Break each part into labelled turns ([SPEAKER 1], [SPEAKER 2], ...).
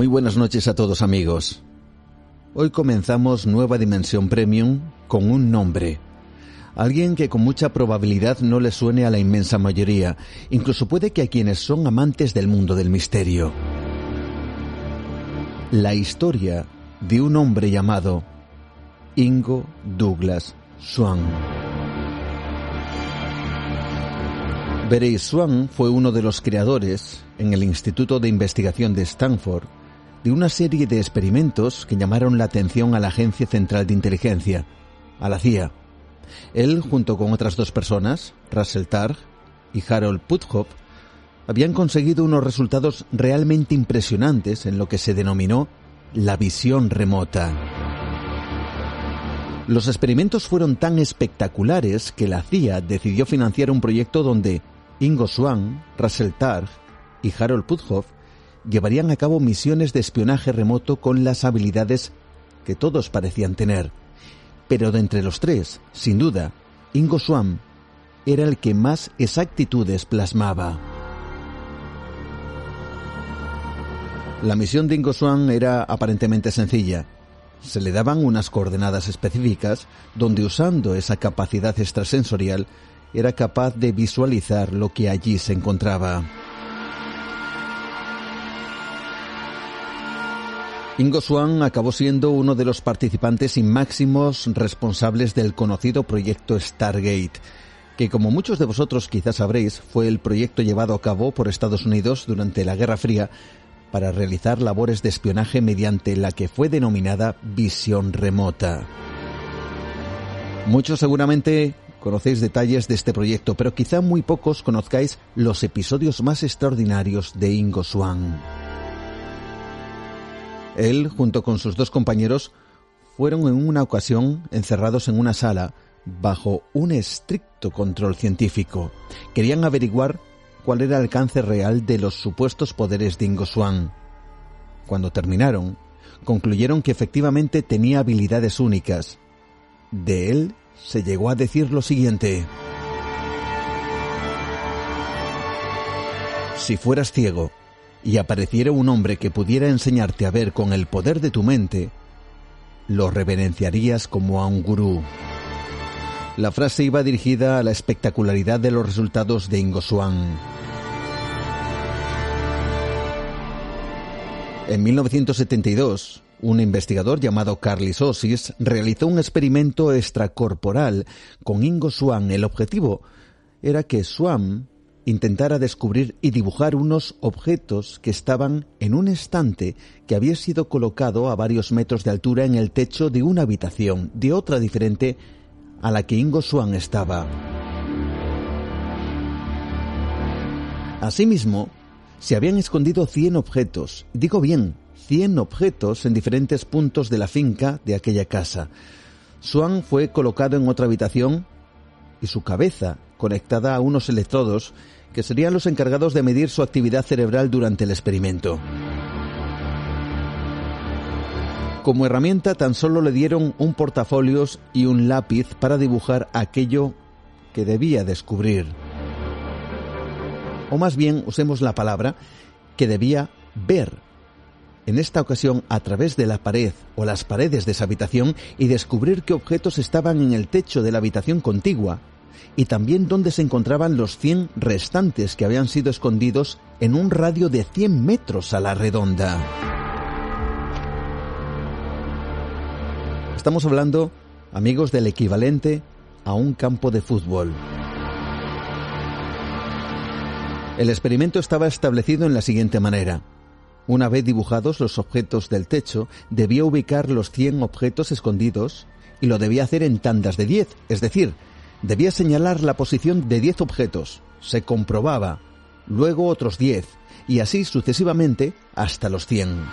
[SPEAKER 1] Muy buenas noches a todos amigos. Hoy comenzamos Nueva Dimensión Premium con un nombre. Alguien que con mucha probabilidad no le suene a la inmensa mayoría, incluso puede que a quienes son amantes del mundo del misterio. La historia de un hombre llamado Ingo Douglas Swan. Veréis, Swan fue uno de los creadores, en el Instituto de Investigación de Stanford, de una serie de experimentos que llamaron la atención a la Agencia Central de Inteligencia, a la CIA. Él, junto con otras dos personas, Russell Targ y Harold Puthoff, habían conseguido unos resultados realmente impresionantes en lo que se denominó la visión remota. Los experimentos fueron tan espectaculares que la CIA decidió financiar un proyecto donde Ingo Swan, Russell Targ y Harold Puthoff llevarían a cabo misiones de espionaje remoto con las habilidades que todos parecían tener. Pero de entre los tres, sin duda, Ingo Swan era el que más exactitudes plasmaba. La misión de Ingo Swan era aparentemente sencilla. Se le daban unas coordenadas específicas donde usando esa capacidad extrasensorial era capaz de visualizar lo que allí se encontraba. Ingo Swan acabó siendo uno de los participantes y máximos responsables del conocido proyecto Stargate, que como muchos de vosotros quizás sabréis fue el proyecto llevado a cabo por Estados Unidos durante la Guerra Fría para realizar labores de espionaje mediante la que fue denominada visión remota. Muchos seguramente conocéis detalles de este proyecto, pero quizá muy pocos conozcáis los episodios más extraordinarios de Ingo Swan. Él, junto con sus dos compañeros, fueron en una ocasión encerrados en una sala bajo un estricto control científico. Querían averiguar cuál era el alcance real de los supuestos poderes de Ingo Swan. Cuando terminaron, concluyeron que efectivamente tenía habilidades únicas. De él se llegó a decir lo siguiente. Si fueras ciego y apareciera un hombre que pudiera enseñarte a ver con el poder de tu mente, lo reverenciarías como a un gurú. La frase iba dirigida a la espectacularidad de los resultados de Ingo Swan. En 1972, un investigador llamado Carly Sosis realizó un experimento extracorporal con Ingo Swan. El objetivo era que Swan intentara descubrir y dibujar unos objetos que estaban en un estante que había sido colocado a varios metros de altura en el techo de una habitación, de otra diferente a la que Ingo Swan estaba. Asimismo, se habían escondido 100 objetos, digo bien, 100 objetos en diferentes puntos de la finca de aquella casa. Swan fue colocado en otra habitación y su cabeza conectada a unos electrodos que serían los encargados de medir su actividad cerebral durante el experimento. Como herramienta tan solo le dieron un portafolios y un lápiz para dibujar aquello que debía descubrir. O más bien, usemos la palabra, que debía ver. En esta ocasión a través de la pared o las paredes de esa habitación y descubrir qué objetos estaban en el techo de la habitación contigua y también dónde se encontraban los 100 restantes que habían sido escondidos en un radio de 100 metros a la redonda. Estamos hablando, amigos, del equivalente a un campo de fútbol. El experimento estaba establecido en la siguiente manera. Una vez dibujados los objetos del techo, debía ubicar los 100 objetos escondidos y lo debía hacer en tandas de 10, es decir, Debía señalar la posición de 10 objetos, se comprobaba, luego otros 10, y así sucesivamente hasta los 100.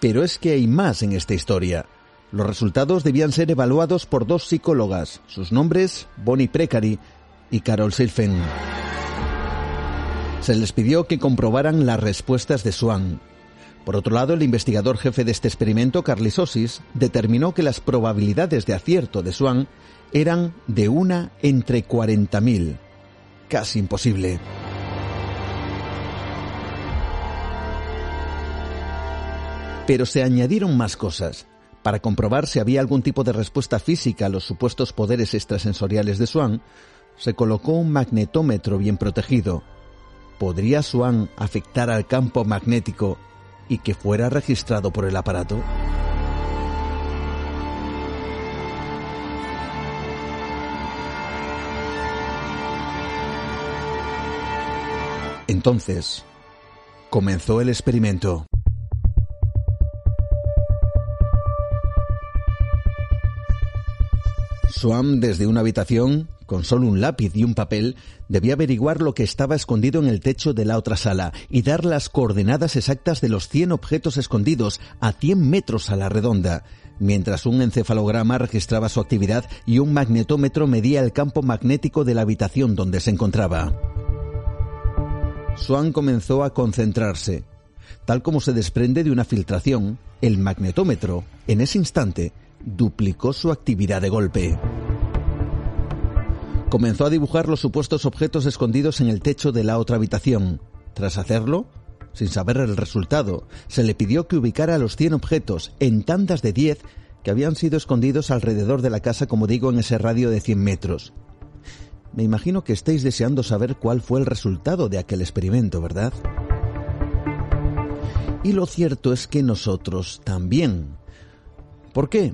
[SPEAKER 1] Pero es que hay más en esta historia. Los resultados debían ser evaluados por dos psicólogas, sus nombres Bonnie Precari y Carol Silfen. Se les pidió que comprobaran las respuestas de Swan, por otro lado, el investigador jefe de este experimento, Carly Sosis, determinó que las probabilidades de acierto de Swan eran de una entre 40.000. Casi imposible. Pero se añadieron más cosas. Para comprobar si había algún tipo de respuesta física a los supuestos poderes extrasensoriales de Swan, se colocó un magnetómetro bien protegido. ¿Podría Swan afectar al campo magnético y que fuera registrado por el aparato? Entonces, comenzó el experimento. Swan, desde una habitación, con solo un lápiz y un papel, debía averiguar lo que estaba escondido en el techo de la otra sala y dar las coordenadas exactas de los 100 objetos escondidos a 100 metros a la redonda, mientras un encefalograma registraba su actividad y un magnetómetro medía el campo magnético de la habitación donde se encontraba. Swan comenzó a concentrarse. Tal como se desprende de una filtración, el magnetómetro, en ese instante, duplicó su actividad de golpe. Comenzó a dibujar los supuestos objetos escondidos en el techo de la otra habitación. Tras hacerlo, sin saber el resultado, se le pidió que ubicara los 100 objetos en tandas de 10 que habían sido escondidos alrededor de la casa, como digo, en ese radio de 100 metros. Me imagino que estáis deseando saber cuál fue el resultado de aquel experimento, ¿verdad? Y lo cierto es que nosotros también. ¿Por qué?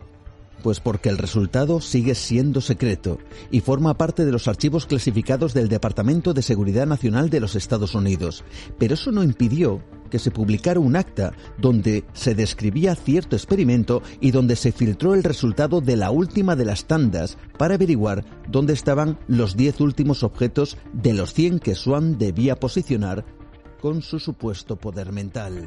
[SPEAKER 1] Pues porque el resultado sigue siendo secreto y forma parte de los archivos clasificados del Departamento de Seguridad Nacional de los Estados Unidos. Pero eso no impidió que se publicara un acta donde se describía cierto experimento y donde se filtró el resultado de la última de las tandas para averiguar dónde estaban los 10 últimos objetos de los 100 que Swan debía posicionar con su supuesto poder mental.